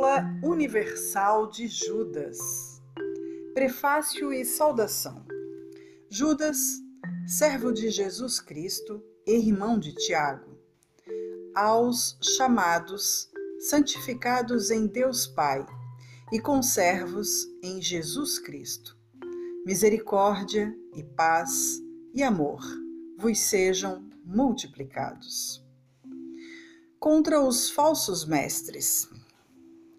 Epístola Universal de Judas. Prefácio e saudação. Judas, servo de Jesus Cristo e irmão de Tiago, aos chamados, santificados em Deus Pai e conservos em Jesus Cristo. Misericórdia e paz e amor vos sejam multiplicados. Contra os falsos mestres.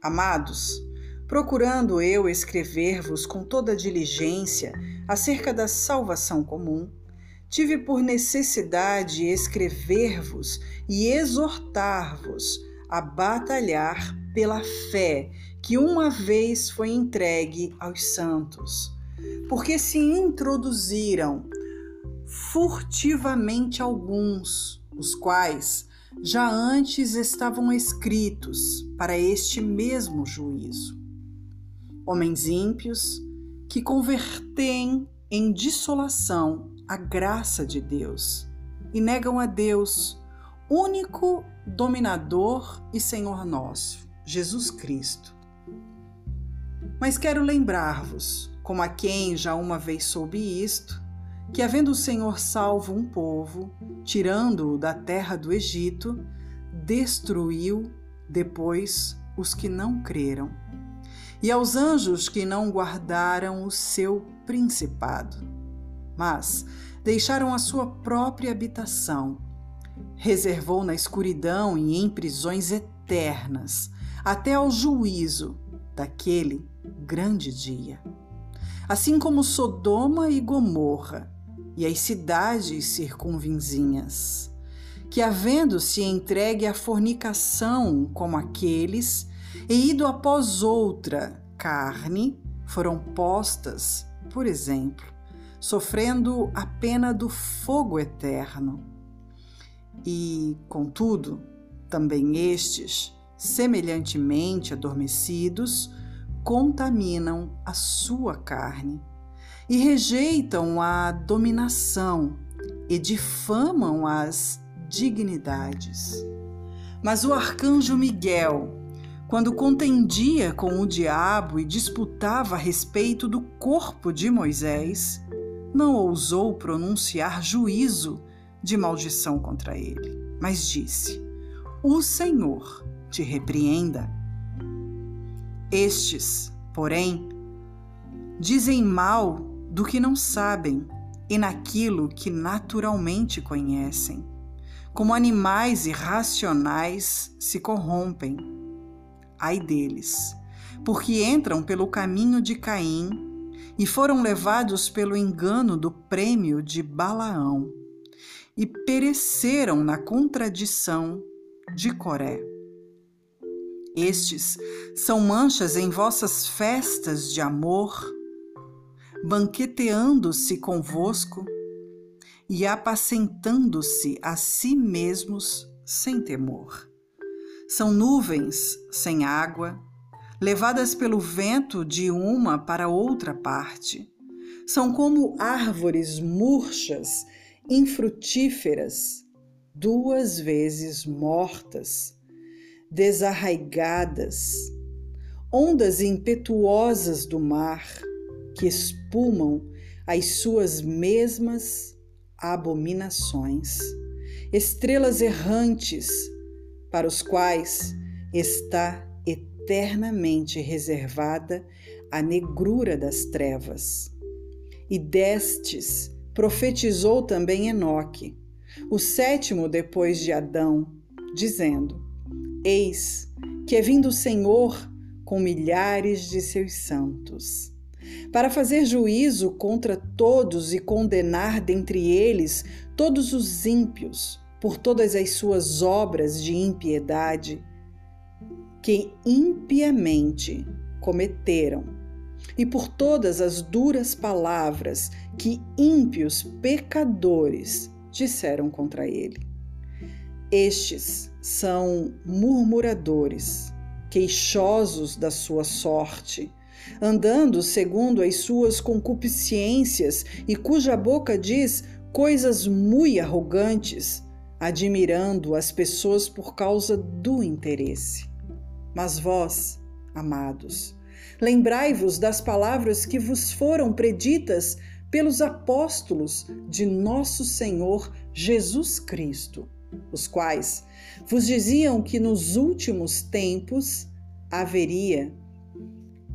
Amados, procurando eu escrever-vos com toda diligência acerca da salvação comum, tive por necessidade escrever-vos e exortar-vos a batalhar pela fé que uma vez foi entregue aos santos, porque se introduziram furtivamente alguns, os quais já antes estavam escritos para este mesmo juízo. Homens ímpios que convertem em dissolação a graça de Deus e negam a Deus, único dominador e Senhor nosso, Jesus Cristo. Mas quero lembrar-vos, como a quem já uma vez soube isto, que, havendo o Senhor salvo um povo, tirando-o da terra do Egito, destruiu depois os que não creram, e aos anjos que não guardaram o seu principado, mas deixaram a sua própria habitação, reservou na escuridão e em prisões eternas, até ao juízo daquele grande dia. Assim como Sodoma e Gomorra, e as cidades circunvizinhas, que, havendo-se entregue à fornicação como aqueles, e ido após outra carne, foram postas, por exemplo, sofrendo a pena do fogo eterno. E, contudo, também estes, semelhantemente adormecidos, contaminam a sua carne e rejeitam a dominação e difamam as dignidades. Mas o arcanjo Miguel, quando contendia com o diabo e disputava a respeito do corpo de Moisés, não ousou pronunciar juízo de maldição contra ele, mas disse: O Senhor te repreenda. Estes, porém, dizem mal do que não sabem e naquilo que naturalmente conhecem. Como animais irracionais se corrompem. Ai deles, porque entram pelo caminho de Caim e foram levados pelo engano do prêmio de Balaão e pereceram na contradição de Coré. Estes são manchas em vossas festas de amor banqueteando-se convosco e apacentando-se a si mesmos sem temor. São nuvens sem água, levadas pelo vento de uma para outra parte. São como árvores murchas, infrutíferas, duas vezes mortas, desarraigadas, ondas impetuosas do mar que espumam as suas mesmas abominações, estrelas errantes para os quais está eternamente reservada a negrura das trevas. E destes profetizou também Enoque, o sétimo depois de Adão, dizendo: Eis que é vindo o Senhor com milhares de seus santos para fazer juízo contra todos e condenar dentre eles todos os ímpios por todas as suas obras de impiedade que impiamente cometeram e por todas as duras palavras que ímpios pecadores disseram contra ele. Estes são murmuradores, queixosos da sua sorte, andando segundo as suas concupiscências e cuja boca diz coisas muito arrogantes, admirando as pessoas por causa do interesse. Mas vós, amados. Lembrai-vos das palavras que vos foram preditas pelos apóstolos de nosso Senhor Jesus Cristo, os quais vos diziam que nos últimos tempos haveria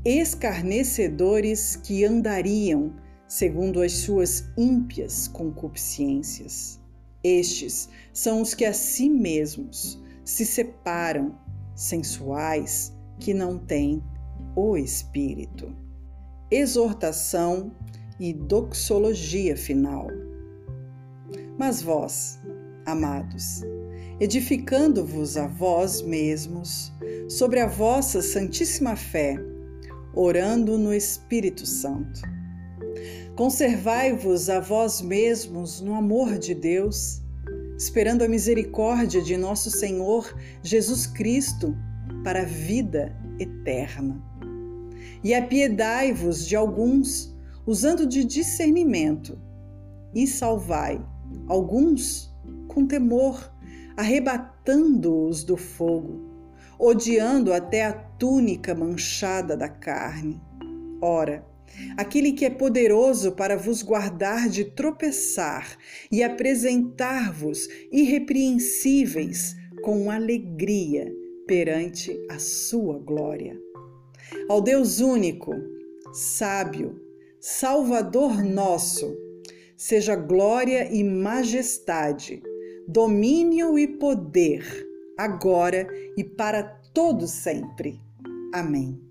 escarnecedores que andariam segundo as suas ímpias concupiscências. Estes são os que a si mesmos se separam, sensuais, que não têm o Espírito. Exortação e doxologia final. Mas vós, amados, edificando-vos a vós mesmos sobre a vossa santíssima fé, orando no Espírito Santo. Conservai-vos a vós mesmos no amor de Deus, esperando a misericórdia de nosso Senhor Jesus Cristo para a vida eterna. E apiedai-vos de alguns, usando de discernimento, e salvai alguns com temor, arrebatando-os do fogo, odiando até a túnica manchada da carne. Ora, aquele que é poderoso para vos guardar de tropeçar e apresentar-vos irrepreensíveis com alegria perante a sua glória. Ao Deus único, sábio, Salvador nosso, seja glória e majestade, domínio e poder, agora e para todo sempre. Amém.